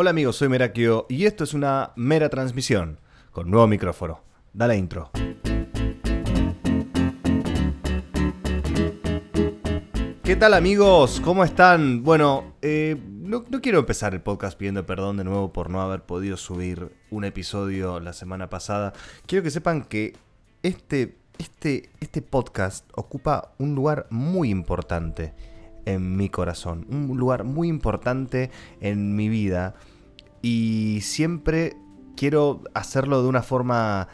Hola amigos, soy Merakio y esto es una mera transmisión con nuevo micrófono. Dale intro. ¿Qué tal amigos? ¿Cómo están? Bueno, eh, no, no quiero empezar el podcast pidiendo perdón de nuevo por no haber podido subir un episodio la semana pasada. Quiero que sepan que este, este, este podcast ocupa un lugar muy importante en mi corazón, un lugar muy importante en mi vida y siempre quiero hacerlo de una forma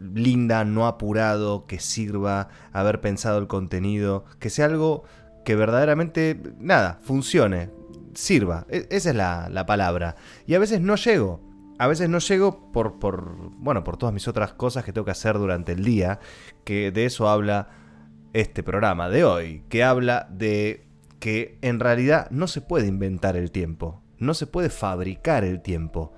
linda, no apurado, que sirva, haber pensado el contenido, que sea algo que verdaderamente, nada, funcione, sirva. E- esa es la, la palabra. Y a veces no llego. A veces no llego por, por, bueno, por todas mis otras cosas que tengo que hacer durante el día, que de eso habla este programa de hoy, que habla de que en realidad no se puede inventar el tiempo, no se puede fabricar el tiempo.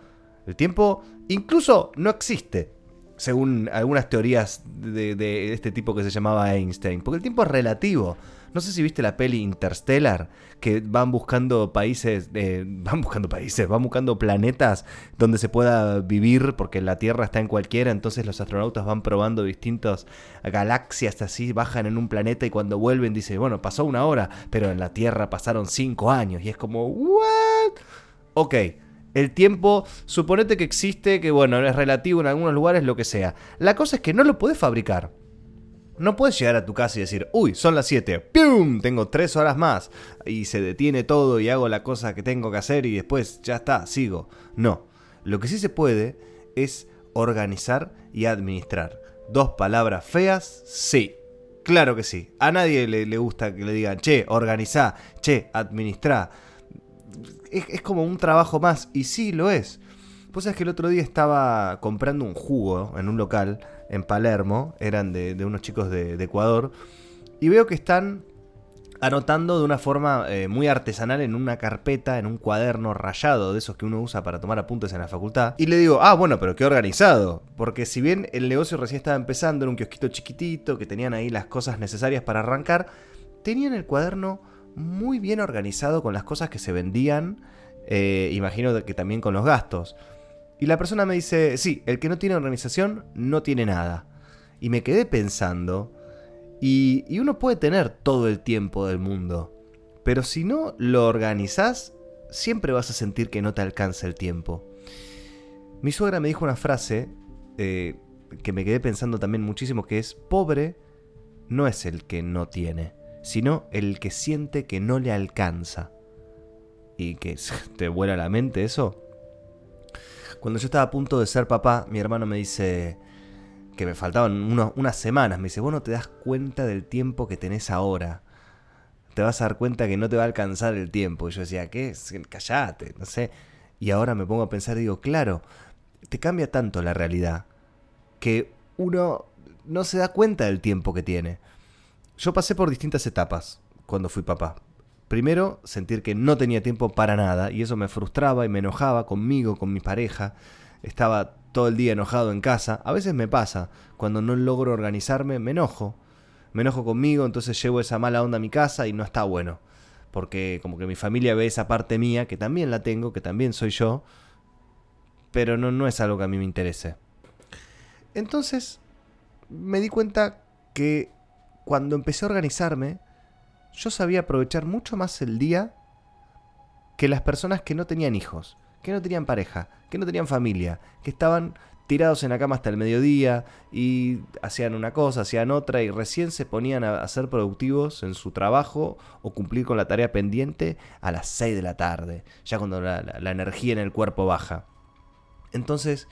El tiempo incluso no existe, según algunas teorías de, este tipo que se llamaba Einstein, porque el tiempo es relativo. No sé si viste la peli Interstellar, que van buscando países, eh, van buscando países, van buscando planetas donde se pueda vivir, porque la Tierra está en cualquiera, entonces los astronautas van probando distintas galaxias así, bajan en un planeta y cuando vuelven dice, bueno, pasó una hora, pero en la Tierra pasaron cinco años, y es como, ¿what? Ok, el tiempo, suponete que existe, que bueno, es relativo en algunos lugares, lo que sea. La cosa es que no lo puedes fabricar. No puedes llegar a tu casa y decir, uy, son las 7, ¡pium! Tengo 3 horas más. Y se detiene todo y hago la cosa que tengo que hacer y después ya está, sigo. No. Lo que sí se puede es organizar y administrar. Dos palabras feas, sí. Claro que sí. A nadie le, gusta que le digan, che, organizá, che, administrá. Es, es como un trabajo más, y sí lo es. Pues es que el otro día estaba comprando un jugo en un local en Palermo, eran de, unos chicos de, Ecuador, y veo que están anotando de una forma eh, muy artesanal en una carpeta, en un cuaderno rayado de esos que uno usa para tomar apuntes en la facultad. Y le digo, ah, bueno, pero qué organizado. Porque si bien el negocio recién estaba empezando, era un kiosquito chiquitito, que tenían ahí las cosas necesarias para arrancar, tenían el cuaderno muy bien organizado con las cosas que se vendían, eh, imagino que también con los gastos. Y la persona me dice, sí, el que no tiene organización no tiene nada. Y me quedé pensando, y, uno puede tener todo el tiempo del mundo, pero si no lo organizás, siempre vas a sentir que no te alcanza el tiempo. Mi suegra me dijo una frase eh, que me quedé pensando también muchísimo, que es, pobre no es el que no tiene, sino el que siente que no le alcanza. Y que te vuela la mente eso. Cuando yo estaba a punto de ser papá, mi hermano me dice que me faltaban unas semanas. Me dice, vos no te das cuenta del tiempo que tenés ahora. Te vas a dar cuenta que no te va a alcanzar el tiempo. Y yo decía, ¿qué? Callate, no sé. Y ahora me pongo a pensar y digo, claro, te cambia tanto la realidad que uno no se da cuenta del tiempo que tiene. Yo pasé por distintas etapas cuando fui papá. Primero, sentir que no tenía tiempo para nada y eso me frustraba y me enojaba conmigo, con mi pareja. Estaba todo el día enojado en casa. A veces me pasa, cuando no logro organizarme, me enojo. Me enojo conmigo, entonces llevo esa mala onda a mi casa y no está bueno. Porque como que mi familia ve esa parte mía, que también la tengo, que también soy yo, pero no, no es algo que a mí me interese. Entonces, me di cuenta que cuando empecé a organizarme, yo sabía aprovechar mucho más el día que las personas que no tenían hijos, que no tenían pareja, que no tenían familia, que estaban tirados en la cama hasta el mediodía y hacían una cosa, hacían otra y recién se ponían a, ser productivos en su trabajo o cumplir con la tarea pendiente a las 6 de la tarde, ya cuando la- la energía en el cuerpo baja. Entonces,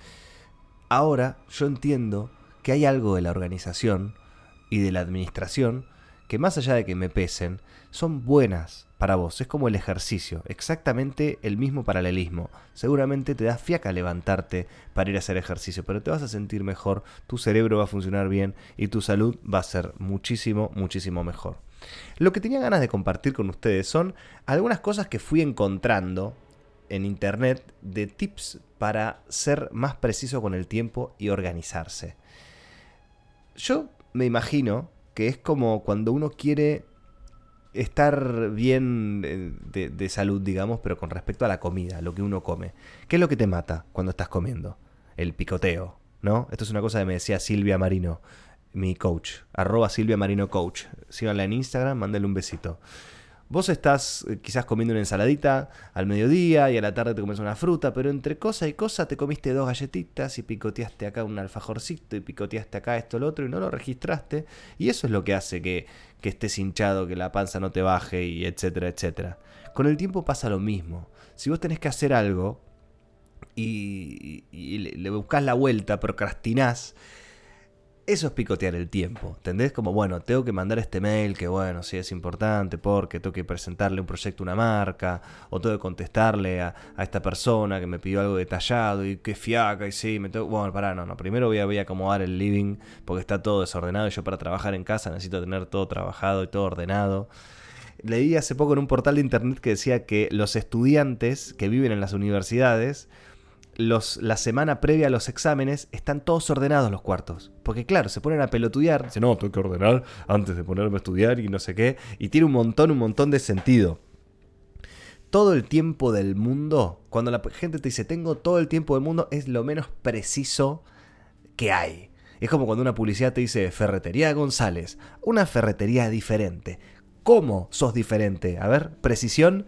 ahora yo entiendo que hay algo de la organización y de la administración que más allá de que me pesen, son buenas para vos. Es como el ejercicio, exactamente el mismo paralelismo. Seguramente te da fiaca levantarte para ir a hacer ejercicio, pero te vas a sentir mejor, tu cerebro va a funcionar bien y tu salud va a ser muchísimo, muchísimo mejor. Lo que tenía ganas de compartir con ustedes son algunas cosas que fui encontrando en internet de tips para ser más preciso con el tiempo y organizarse. Yo me imagino que es como cuando uno quiere estar bien eh, de, salud, digamos, pero con respecto a la comida, lo que uno come. ¿Qué es lo que te mata cuando estás comiendo? El picoteo, ¿no? Esto es una cosa que me decía Silvia Marino, mi coach, arroba Silvia Marino Coach. Síganla en Instagram, mándale un besito. Vos estás eh, quizás comiendo una ensaladita al mediodía y a la tarde te comes una fruta, pero entre cosa y cosa te comiste dos galletitas y picoteaste acá un alfajorcito y picoteaste acá esto, lo otro y no lo registraste. Y eso es lo que hace que, que estés hinchado, que la panza no te baje y etcétera, etcétera. Con el tiempo pasa lo mismo. Si vos tenés que hacer algo y, le, le buscas la vuelta, procrastinás, eso es picotear el tiempo, ¿entendés? Como, bueno, tengo que mandar este mail que, bueno, sí es importante porque tengo que presentarle un proyecto a una marca, o tengo que contestarle a, esta persona que me pidió algo detallado y que fiaca y sí, me tengo... Bueno, pará, no, no, primero voy a, voy a acomodar el living porque está todo desordenado y yo para trabajar en casa necesito tener todo trabajado y todo ordenado. Leí hace poco en un portal de internet que decía que los estudiantes que viven en las universidades la semana previa a los exámenes están todos ordenados los cuartos. Porque claro, se ponen a pelotudear, dicen, no, tengo que ordenar antes de ponerme a estudiar y no sé qué. Y tiene un montón, un montón de sentido. Todo el tiempo del mundo, cuando la gente te dice, tengo todo el tiempo del mundo, es lo menos preciso que hay. Es como cuando una publicidad te dice, Ferretería González, una ferretería diferente. ¿Cómo sos diferente? A ver, precisión.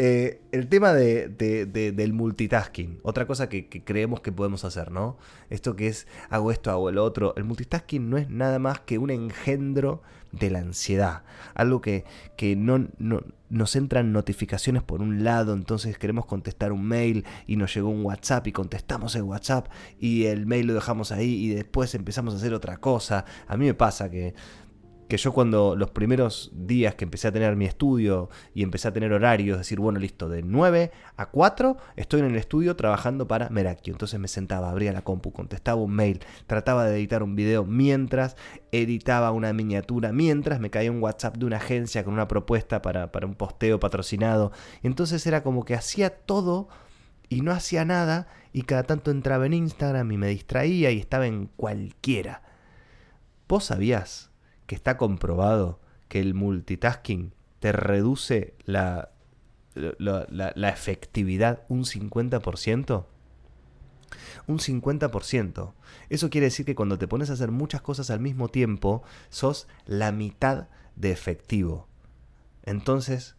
Eh, el tema de, del multitasking, otra cosa que, creemos que podemos hacer, ¿no? Esto que es hago esto, hago el otro. El multitasking no es nada más que un engendro de la ansiedad. Algo que, que no, no, nos entran notificaciones por un lado, entonces queremos contestar un mail y nos llegó un WhatsApp y contestamos el WhatsApp y el mail lo dejamos ahí y después empezamos a hacer otra cosa. A mí me pasa que que yo cuando los primeros días que empecé a tener mi estudio y empecé a tener horarios, decir, bueno, listo, de 9 a 4 estoy en el estudio trabajando para Merakio. Entonces me sentaba, abría la compu, contestaba un mail, trataba de editar un video mientras editaba una miniatura, mientras me caía un WhatsApp de una agencia con una propuesta para, para un posteo patrocinado. Entonces era como que hacía todo y no hacía nada y cada tanto entraba en Instagram y me distraía y estaba en cualquiera. ¿Vos sabías que está comprobado que el multitasking te reduce la, la, efectividad un 50%? Un 50%. Eso quiere decir que cuando te pones a hacer muchas cosas al mismo tiempo, sos la mitad de efectivo. Entonces,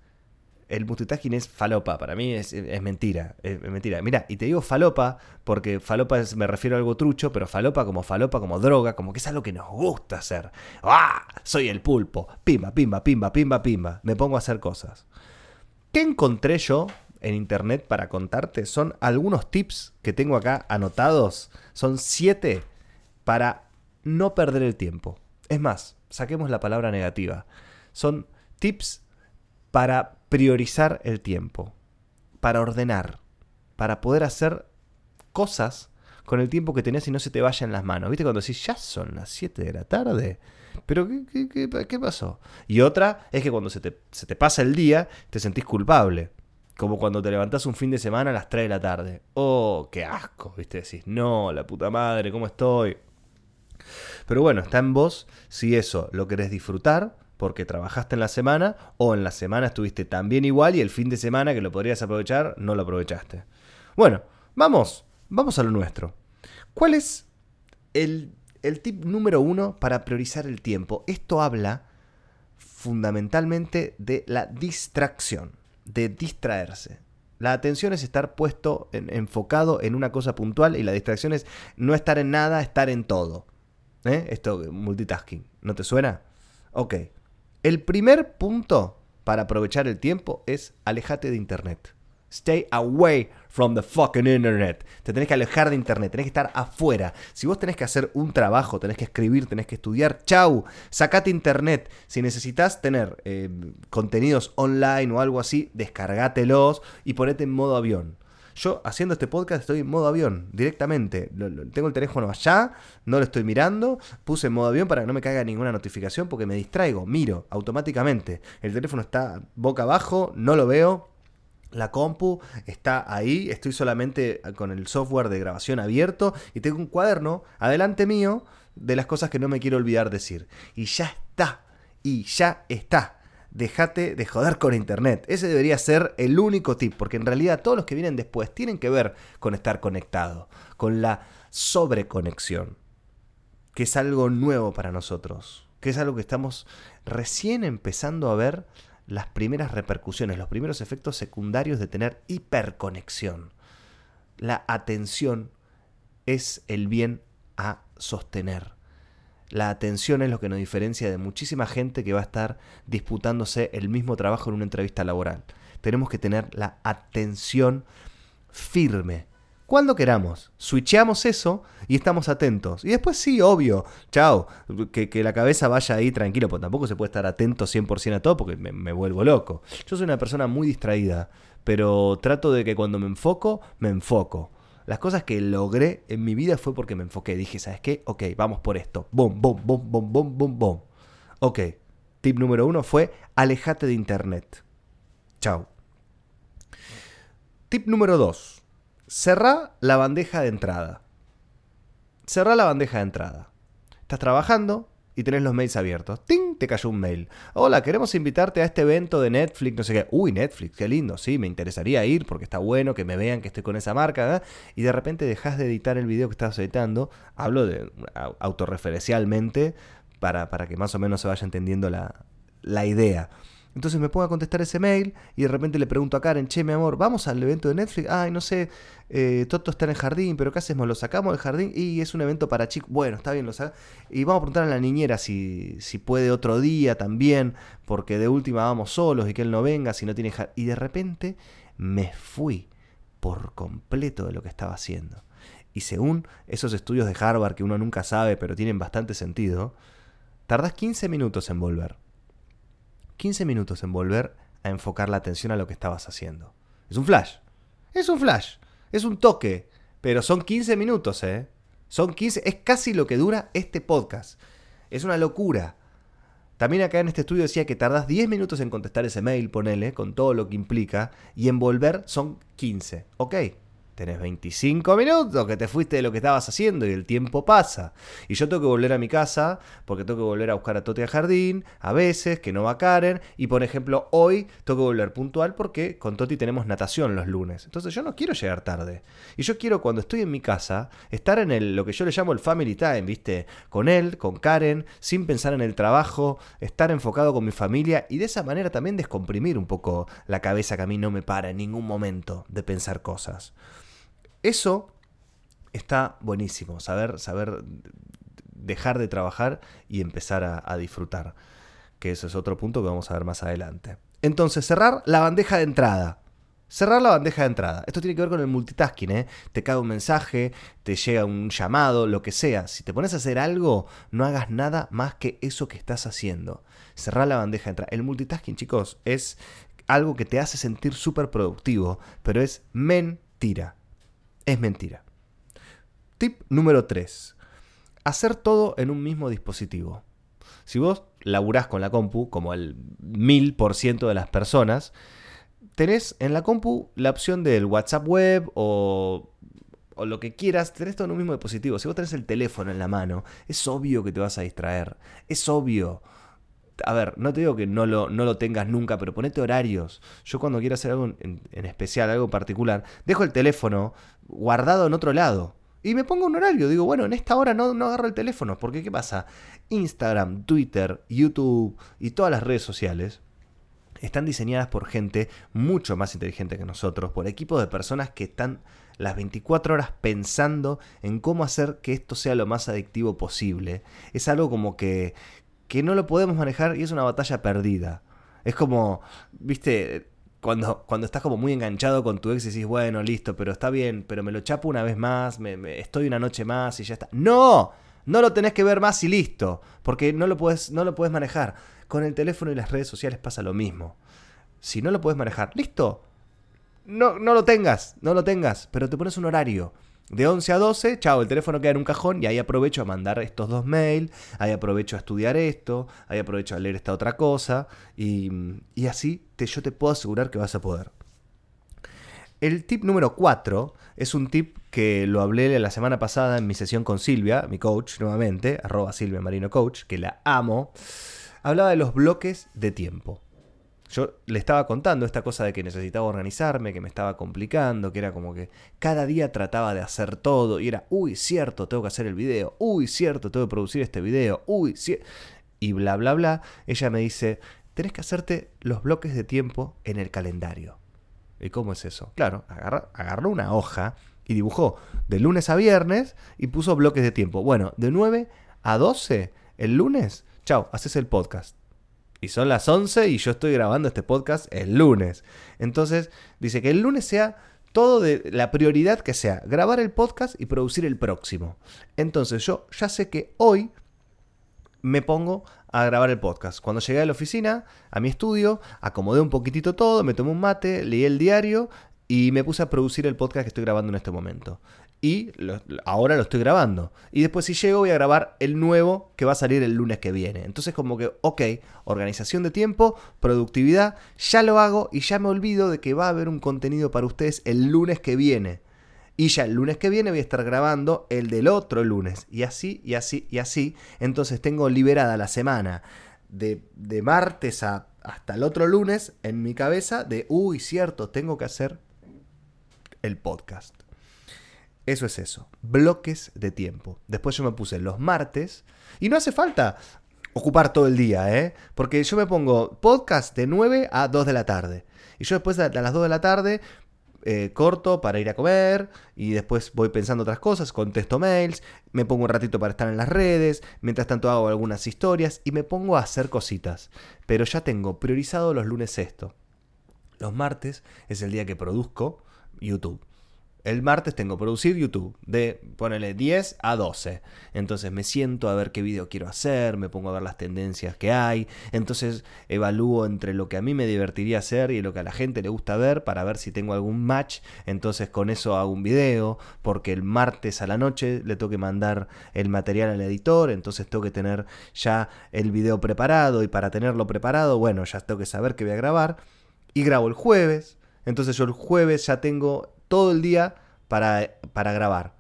el multitasking es falopa. Para mí es, mentira. Es, mentira. Mira, y te digo falopa porque falopa me refiero a algo trucho, pero falopa como falopa, como droga, como que es algo que nos gusta hacer. ¡Ah! Soy el pulpo. Pimba, pimba, pimba, pimba, pimba. Me pongo a hacer cosas. ¿Qué encontré yo en internet para contarte? Son algunos tips que tengo acá anotados. Son siete para no perder el tiempo. Es más, saquemos la palabra negativa. Son tips para priorizar el tiempo, para ordenar, para poder hacer cosas con el tiempo que tenés y no se te vaya en las manos. ¿Viste cuando decís, ya son las 7 de la tarde? ¿Pero qué, pasó? Y otra es que cuando se te, se te, pasa el día, te sentís culpable. Como cuando te levantás un fin de semana a las 3 de la tarde. Oh, qué asco, ¿viste? Decís, no, la puta madre, ¿cómo estoy? Pero bueno, está en vos si eso lo querés disfrutar porque trabajaste en la semana o en la semana estuviste también igual y el fin de semana que lo podrías aprovechar no lo aprovechaste. Bueno, vamos, vamos a lo nuestro. ¿Cuál es el, el tip número uno para priorizar el tiempo? Esto habla fundamentalmente de la distracción, de distraerse. La atención es estar puesto, enfocado en una cosa puntual y la distracción es no estar en nada, estar en todo. ¿Eh? Esto, multitasking, ¿no te suena? Ok. El primer punto para aprovechar el tiempo es alejate de internet. Stay away from the fucking internet. Te tenés que alejar de internet, tenés que estar afuera. Si vos tenés que hacer un trabajo, tenés que escribir, tenés que estudiar, chau, sacate internet. Si necesitas tener eh, contenidos online o algo así, descargátelos y ponete en modo avión. Yo haciendo este podcast estoy en modo avión, directamente. tengo el teléfono allá, no lo estoy mirando, puse en modo avión para que no me caiga ninguna notificación porque me distraigo, miro automáticamente. El teléfono está boca abajo, no lo veo, la compu está ahí, estoy solamente con el software de grabación abierto y tengo un cuaderno adelante mío de las cosas que no me quiero olvidar decir. Y ya está, y ya está. Dejate de joder con internet. Ese debería ser el único tip, porque en realidad todos los que vienen después tienen que ver con estar conectado, con la sobreconexión, que es algo nuevo para nosotros, que es algo que estamos recién empezando a ver las primeras repercusiones, los primeros efectos secundarios de tener hiperconexión. La atención es el bien a sostener. La atención es lo que nos diferencia de muchísima gente que va a estar disputándose el mismo trabajo en una entrevista laboral. Tenemos que tener la atención firme. Cuando queramos, switcheamos eso y estamos atentos. Y después sí, obvio, chao, que, la cabeza vaya ahí tranquilo, porque tampoco se puede estar atento 100% a todo porque me, me vuelvo loco. Yo soy una persona muy distraída, pero trato de que cuando me enfoco, me enfoco. Las cosas que logré en mi vida fue porque me enfoqué. Dije, ¿sabes qué? Ok, vamos por esto. Boom, boom, boom, boom, boom, boom, boom. Ok. Tip número uno fue alejate de internet. Chao. Tip número dos. Cerrá la bandeja de entrada. Cerrá la bandeja de entrada. Estás trabajando, y tenés los mails abiertos. ¡Ting! Te cayó un mail. Hola, queremos invitarte a este evento de Netflix, no sé qué. Uy, Netflix, qué lindo. Sí, me interesaría ir porque está bueno que me vean que estoy con esa marca. Y de repente dejas de editar el video que estás editando. Hablo de autorreferencialmente para, para que más o menos se vaya entendiendo la, la idea. Entonces me pongo a contestar ese mail y de repente le pregunto a Karen, che, mi amor, ¿vamos al evento de Netflix? Ay, no sé, eh, Toto está en el jardín, pero ¿qué hacemos? ¿Lo sacamos del jardín? Y es un evento para chicos. Bueno, está bien, lo sacamos. Y vamos a preguntar a la niñera si, si puede otro día también, porque de última vamos solos y que él no venga si no tiene jardín. Y de repente me fui por completo de lo que estaba haciendo. Y según esos estudios de Harvard que uno nunca sabe, pero tienen bastante sentido, tardas 15 minutos en volver. 15 minutos en volver a enfocar la atención a lo que estabas haciendo. Es un flash. Es un flash. Es un toque. Pero son 15 minutos, ¿eh? Son 15. Es casi lo que dura este podcast. Es una locura. También acá en este estudio decía que tardas 10 minutos en contestar ese mail, ponele, con todo lo que implica, y en volver son 15. Ok, Tenés 25 minutos que te fuiste de lo que estabas haciendo y el tiempo pasa. Y yo tengo que volver a mi casa porque tengo que volver a buscar a Toti al jardín, a veces, que no va Karen. Y por ejemplo, hoy tengo que volver puntual porque con Toti tenemos natación los lunes. Entonces yo no quiero llegar tarde. Y yo quiero cuando estoy en mi casa estar en el, lo que yo le llamo el family time, ¿viste? Con él, con Karen, sin pensar en el trabajo, estar enfocado con mi familia y de esa manera también descomprimir un poco la cabeza que a mí no me para en ningún momento de pensar cosas. Eso está buenísimo, saber, saber dejar de trabajar y empezar a, disfrutar. Que eso es otro punto que vamos a ver más adelante. Entonces, cerrar la bandeja de entrada. Cerrar la bandeja de entrada. Esto tiene que ver con el multitasking, ¿eh? Te cae un mensaje, te llega un llamado, lo que sea. Si te pones a hacer algo, no hagas nada más que eso que estás haciendo. Cerrar la bandeja de entrada. El multitasking, chicos, es algo que te hace sentir súper productivo, pero es mentira es mentira. Tip número 3. Hacer todo en un mismo dispositivo. Si vos laburás con la compu, como el 1000% de las personas, tenés en la compu la opción del WhatsApp web o, o, lo que quieras, tenés todo en un mismo dispositivo. Si vos tenés el teléfono en la mano, es obvio que te vas a distraer. Es obvio a ver, no te digo que no lo, no lo tengas nunca, pero ponete horarios. Yo cuando quiero hacer algo en, especial, algo particular, dejo el teléfono guardado en otro lado. Y me pongo un horario, digo, bueno, en esta hora no, no agarro el teléfono, porque ¿qué pasa? Instagram, Twitter, YouTube y todas las redes sociales están diseñadas por gente mucho más inteligente que nosotros, por equipos de personas que están las 24 horas pensando en cómo hacer que esto sea lo más adictivo posible. Es algo como que, que no lo podemos manejar y es una batalla perdida. Es como, viste, cuando, cuando estás como muy enganchado con tu ex y decís, bueno, listo, pero está bien, pero me lo chapo una vez más, me, estoy una noche más y ya está. ¡No! No lo tenés que ver más y listo, porque no lo puedes, no lo puedes manejar. Con el teléfono y las redes sociales pasa lo mismo. Si no lo puedes manejar, listo. No, no lo tengas, no lo tengas, pero te pones un horario. De 11 a 12, chao, el teléfono queda en un cajón y ahí aprovecho a mandar estos dos mails, ahí aprovecho a estudiar esto, ahí aprovecho a leer esta otra cosa y, así te, yo te puedo asegurar que vas a poder. El tip número 4 es un tip que lo hablé la semana pasada en mi sesión con Silvia, mi coach nuevamente, arroba Silvia Marino Coach, que la amo. Hablaba de los bloques de tiempo. Yo le estaba contando esta cosa de que necesitaba organizarme, que me estaba complicando, que era como que cada día trataba de hacer todo y era, uy, cierto, tengo que hacer el video, uy, cierto, tengo que producir este video, uy, cierto. Y bla, bla, bla. Ella me dice, tenés que hacerte los bloques de tiempo en el calendario. ¿Y cómo es eso? Claro, agarró una hoja y dibujó de lunes a viernes y puso bloques de tiempo. Bueno, de 9 a 12 el lunes, chao, haces el podcast. Y son las 11 y yo estoy grabando este podcast el lunes. Entonces, dice que el lunes sea todo de la prioridad que sea, grabar el podcast y producir el próximo. Entonces, yo ya sé que hoy me pongo a grabar el podcast. Cuando llegué a la oficina, a mi estudio, acomodé un poquitito todo, me tomé un mate, leí el diario y me puse a producir el podcast que estoy grabando en este momento y ahora lo estoy grabando. Y después si llego voy a grabar el nuevo que va a salir el lunes que viene. Entonces como que, ok, organización de tiempo, productividad, ya lo hago y ya me olvido de que va a haber un contenido para ustedes el lunes que viene. Y ya el lunes que viene voy a estar grabando el del otro lunes. Y así, y así, y así. Entonces tengo liberada la semana de, de martes a, hasta el otro lunes en mi cabeza de, uy, cierto, tengo que hacer el podcast. Eso es eso, bloques de tiempo. Después yo me puse los martes y no hace falta ocupar todo el día, ¿eh? Porque yo me pongo podcast de 9 a 2 de la tarde. Y yo después de las 2 de la tarde eh, corto para ir a comer y después voy pensando otras cosas, contesto mails, me pongo un ratito para estar en las redes, mientras tanto hago algunas historias y me pongo a hacer cositas. Pero ya tengo priorizado los lunes esto. Los martes es el día que produzco YouTube. El martes tengo producir YouTube de, ponele 10 a 12. Entonces me siento a ver qué video quiero hacer, me pongo a ver las tendencias que hay. Entonces evalúo entre lo que a mí me divertiría hacer y lo que a la gente le gusta ver para ver si tengo algún match. Entonces con eso hago un video, porque el martes a la noche le tengo que mandar el material al editor. Entonces tengo que tener ya el video preparado y para tenerlo preparado, bueno, ya tengo que saber qué voy a grabar. Y grabo el jueves. Entonces yo el jueves ya tengo todo el día para, para grabar.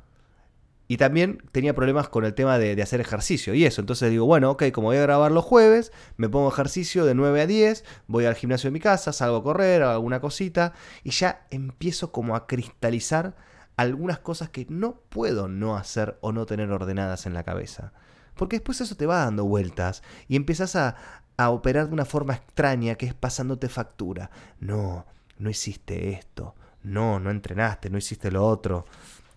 Y también tenía problemas con el tema de, hacer ejercicio y eso. Entonces digo, bueno, ok, como voy a grabar los jueves, me pongo ejercicio de 9 a 10, voy al gimnasio de mi casa, salgo a correr, hago alguna cosita y ya empiezo como a cristalizar algunas cosas que no puedo no hacer o no tener ordenadas en la cabeza. Porque después eso te va dando vueltas y empiezas a, a operar de una forma extraña que es pasándote factura. No, no hiciste esto no, no entrenaste, no hiciste lo otro.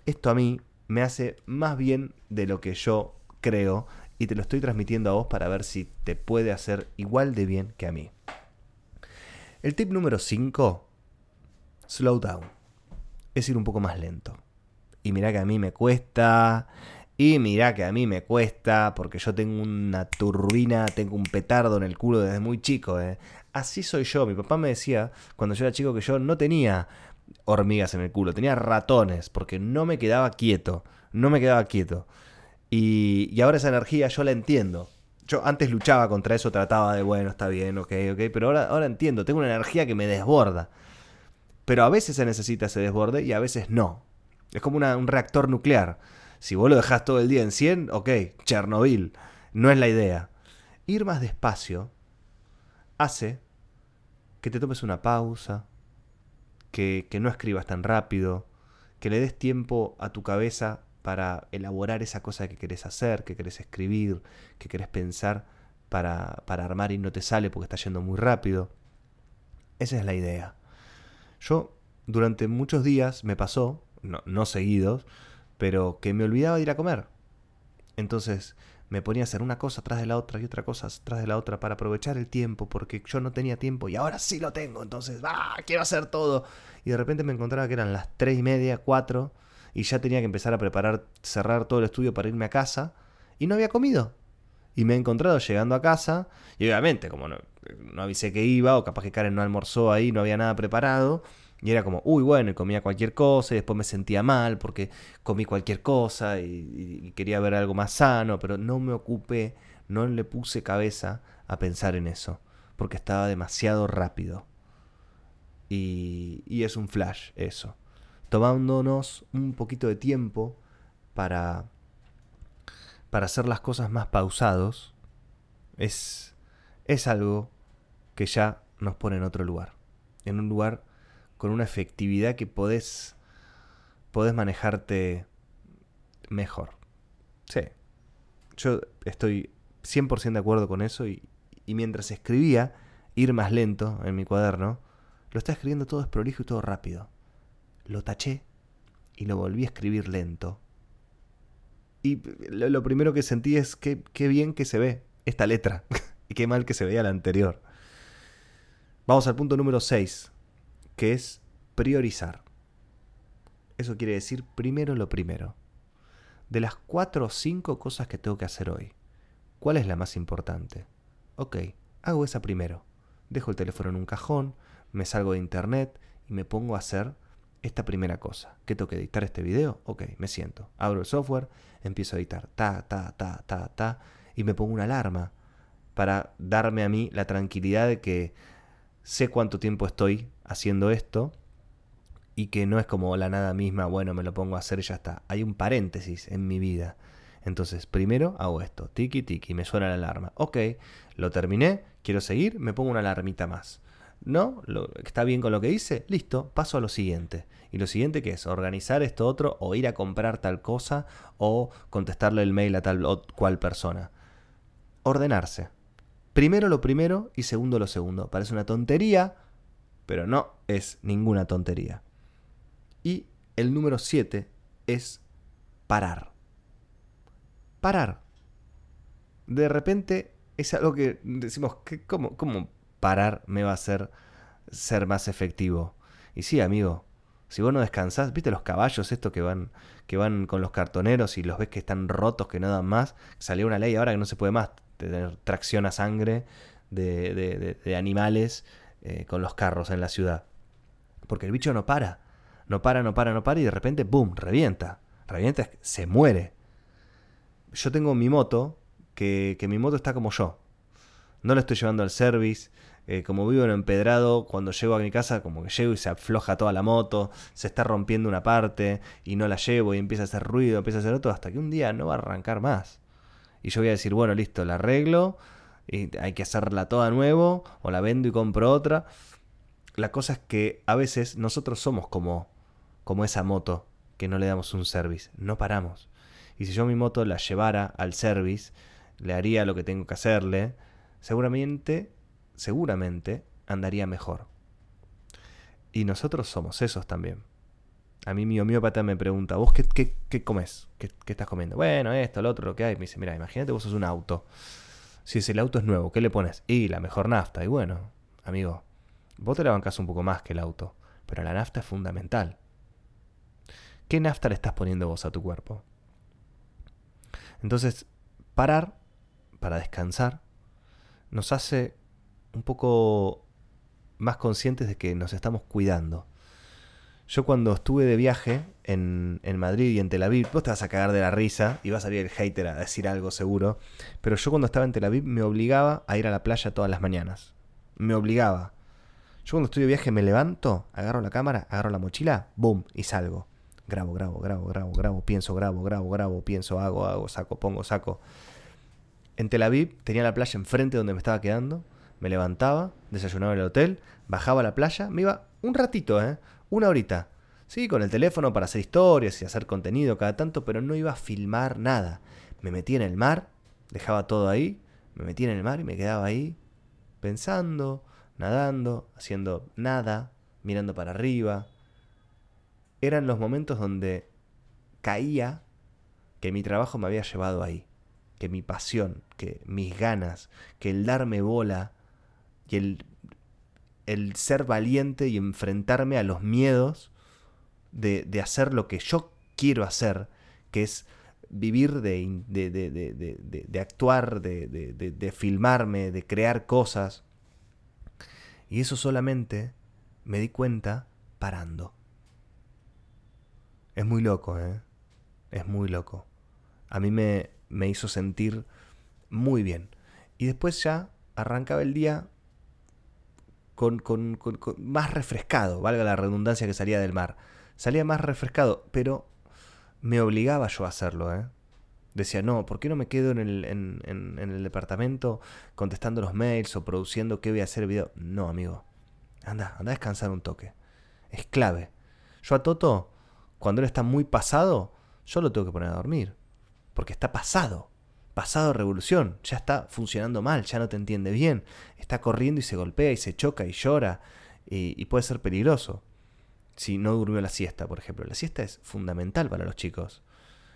Esto a mí me hace más bien de lo que yo creo y te lo estoy transmitiendo a vos para ver si te puede hacer igual de bien que a mí. El tip número 5, slow down. Es ir un poco más lento. Y mirá que a mí me cuesta, y mirá que a mí me cuesta, porque yo tengo una turbina, tengo un petardo en el culo desde muy chico. ¿eh? Así soy yo. Mi papá me decía, cuando yo era chico, que yo no tenía hormigas en el culo, tenía ratones, porque no me quedaba quieto, no me quedaba quieto. Y, ahora esa energía yo la entiendo. Yo antes luchaba contra eso, trataba de, bueno, está bien, ok, ok, pero ahora, ahora entiendo, tengo una energía que me desborda. Pero a veces se necesita ese desborde y a veces no. Es como un reactor nuclear. Si vos lo dejás todo el día en 100, ok, Chernobyl. No es la idea. Ir más despacio hace que te tomes una pausa, que, no escribas tan rápido, que le des tiempo a tu cabeza para elaborar esa cosa que querés hacer, que querés escribir, que querés pensar para, para armar y no te sale porque está yendo muy rápido. Esa es la idea. Yo durante muchos días me pasó, no, no seguidos, pero que me olvidaba de ir a comer. Entonces me ponía a hacer una cosa tras de la otra y otra cosa tras de la otra para aprovechar el tiempo, porque yo no tenía tiempo y ahora sí lo tengo, entonces, ¡ah! Quiero hacer todo. Y de repente me encontraba que eran las tres y media, cuatro, y ya tenía que empezar a preparar, cerrar todo el estudio para irme a casa, y no había comido. Y me he encontrado llegando a casa, y obviamente, como no, no avisé que iba, o capaz que Karen no almorzó ahí, no había nada preparado, y era como, uy, bueno, y comía cualquier cosa y después me sentía mal porque comí cualquier cosa y, quería ver algo más sano, pero no me ocupé, no le puse cabeza a pensar en eso, porque estaba demasiado rápido. Y, y es un flash eso, tomándonos un poquito de tiempo para, para hacer las cosas más pausados, es, es algo que ya nos pone en otro lugar. En un lugar con una efectividad que podés, podés manejarte mejor. Sí. Yo estoy 100% de acuerdo con eso y, y mientras escribía ir más lento en mi cuaderno, lo estaba escribiendo todo desprolijo y todo rápido. Lo taché y lo volví a escribir lento. Y lo, primero que sentí es que qué bien que se ve esta letra y qué mal que se veía la anterior. Vamos al punto número 6, que es priorizar. Eso quiere decir primero lo primero. De las cuatro o cinco cosas que tengo que hacer hoy, ¿cuál es la más importante? Ok, hago esa primero. Dejo el teléfono en un cajón, me salgo de internet y me pongo a hacer esta primera cosa. ¿Qué tengo que editar este video? Ok, me siento. Abro el software, empiezo a editar. Ta, ta, ta, ta, ta. Y me pongo una alarma para darme a mí la tranquilidad de que sé cuánto tiempo estoy haciendo esto y que no es como la nada misma, bueno, me lo pongo a hacer y ya está. Hay un paréntesis en mi vida. Entonces, primero hago esto, tiki tiki, me suena la alarma. Ok, lo terminé, quiero seguir, me pongo una alarmita más. ¿No? Lo, ¿Está bien con lo que hice? Listo, paso a lo siguiente. ¿Y lo siguiente qué es? Organizar esto otro o ir a comprar tal cosa o contestarle el mail a tal o cual persona. Ordenarse. Primero lo primero y segundo lo segundo. Parece una tontería, pero no es ninguna tontería. Y el número 7 es parar parar. De repente es algo que decimos, ¿cómo, ¿cómo parar me va a hacer ser más efectivo? Y sí, amigo, si vos no descansás, ¿viste los caballos estos que van, que van con los cartoneros y los ves que están rotos, que no dan más? Salió una ley ahora que no se puede más tener tracción a sangre de, de, animales eh, con los carros en la ciudad. Porque el bicho no para, no para, no para, no para y de repente, ¡boom!, revienta. Revienta, se muere yo tengo mi moto, que, mi moto está como yo. No la estoy llevando al service. Eh, como vivo en empedrado, cuando llego a mi casa, como que llego y se afloja toda la moto, se está rompiendo una parte y no la llevo y empieza a hacer ruido, empieza a hacer otro, hasta que un día no va a arrancar más. Y yo voy a decir, bueno, listo, la arreglo, y hay que hacerla toda nuevo, o la vendo y compro otra. La cosa es que a veces nosotros somos como, como esa moto que no le damos un service, no paramos. Y si yo mi moto la llevara al service, le haría lo que tengo que hacerle, seguramente, seguramente andaría mejor. Y nosotros somos esos también. A mí mi homeópata me pregunta, ¿vos qué, qué, comes? ¿Qué, estás comiendo? Bueno, esto, lo otro, lo que hay. Me dice, mira, imagínate vos sos un auto. Si el auto es nuevo, ¿qué le pones? Y la mejor nafta. Y bueno, amigo, vos te la bancás un poco más que el auto. Pero la nafta es fundamental. ¿Qué nafta le estás poniendo vos a tu cuerpo? Entonces, parar para descansar nos hace un poco más conscientes de que nos estamos cuidando. Yo cuando estuve de viaje en, Madrid y en Tel Aviv, vos te vas a cagar de la risa y va a salir el hater a decir algo seguro, pero yo cuando estaba en Tel Aviv me obligaba a ir a la playa todas las mañanas. Me obligaba. Yo cuando estoy de viaje me levanto, agarro la cámara, agarro la mochila, boom, y salgo. Grabo, grabo, grabo, grabo, grabo, pienso, grabo, grabo, grabo, pienso, hago, hago, saco, pongo, saco. En Tel Aviv tenía la playa enfrente donde me estaba quedando. Me levantaba, desayunaba en el hotel, bajaba a la playa, me iba un ratito, ¿eh? Una horita. Sí, con el teléfono para hacer historias y hacer contenido cada tanto, pero no iba a filmar nada. Me metía en el mar, dejaba todo ahí, me metía en el mar y me quedaba ahí pensando, nadando, haciendo nada, mirando para arriba, eran los momentos donde caía que mi trabajo me había llevado ahí, que mi pasión, que mis ganas, que el darme bola y el, el ser valiente y enfrentarme a los miedos de, de, hacer lo que yo quiero hacer, que es vivir de, de, de actuar, de filmarme, de crear cosas. Y eso solamente me di cuenta parando. Es muy loco, ¿eh? Es muy loco. A mí me, me hizo sentir muy bien. Y después ya arrancaba el día con, con, con, más refrescado, valga la redundancia que salía del mar. Salía más refrescado, pero me obligaba yo a hacerlo, ¿eh? Decía, no, ¿por qué no me quedo en el, en, en, el departamento contestando los mails o produciendo qué voy a hacer video? No, amigo. Anda, anda a descansar un toque. Es clave. Yo a Toto, cuando él está muy pasado, yo lo tengo que poner a dormir. Porque está pasado. Pasado revolución. Ya está funcionando mal, ya no te entiende bien. Está corriendo y se golpea y se choca y llora. Y, y puede ser peligroso. Si no durmió la siesta, por ejemplo. La siesta es fundamental para los chicos.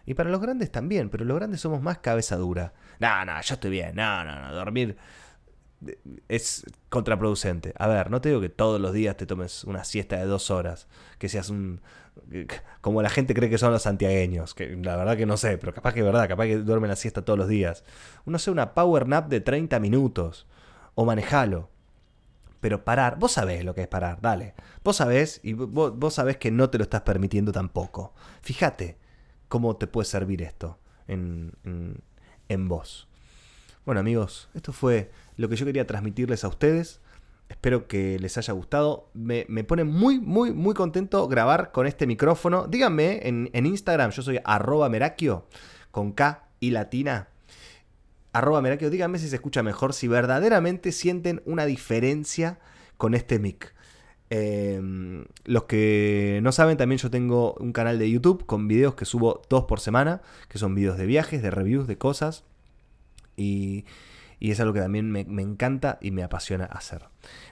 Y para los grandes también, pero los grandes somos más cabeza dura. No, no, yo estoy bien. No, no, no. Dormir es contraproducente. A ver, no te digo que todos los días te tomes una siesta de dos horas, que seas un... como la gente cree que son los santiagueños, que la verdad que no sé, pero capaz que es verdad, capaz que duermen la siesta todos los días. Uno sé, una power nap de 30 minutos, o manejalo. Pero parar, vos sabés lo que es parar, dale. Vos sabés y vos, vos sabés que no te lo estás permitiendo tampoco. Fíjate, cómo te puede servir esto en, en, vos. Bueno amigos, esto fue lo que yo quería transmitirles a ustedes. Espero que les haya gustado. Me, pone muy, muy, muy contento grabar con este micrófono. Díganme en, Instagram, yo soy arroba merakio, con K y latina. Arroba merakio, díganme si se escucha mejor, si verdaderamente sienten una diferencia con este mic. Em, los que no saben, también yo tengo un canal de YouTube con videos que subo dos por semana, que son videos de viajes, de reviews, de cosas. Y, es algo que también me, me, encanta y me apasiona hacer.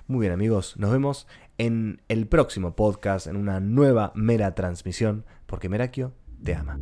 Muy bien amigos, nos vemos en el próximo podcast, en una nueva mera transmisión, porque Merakio te ama.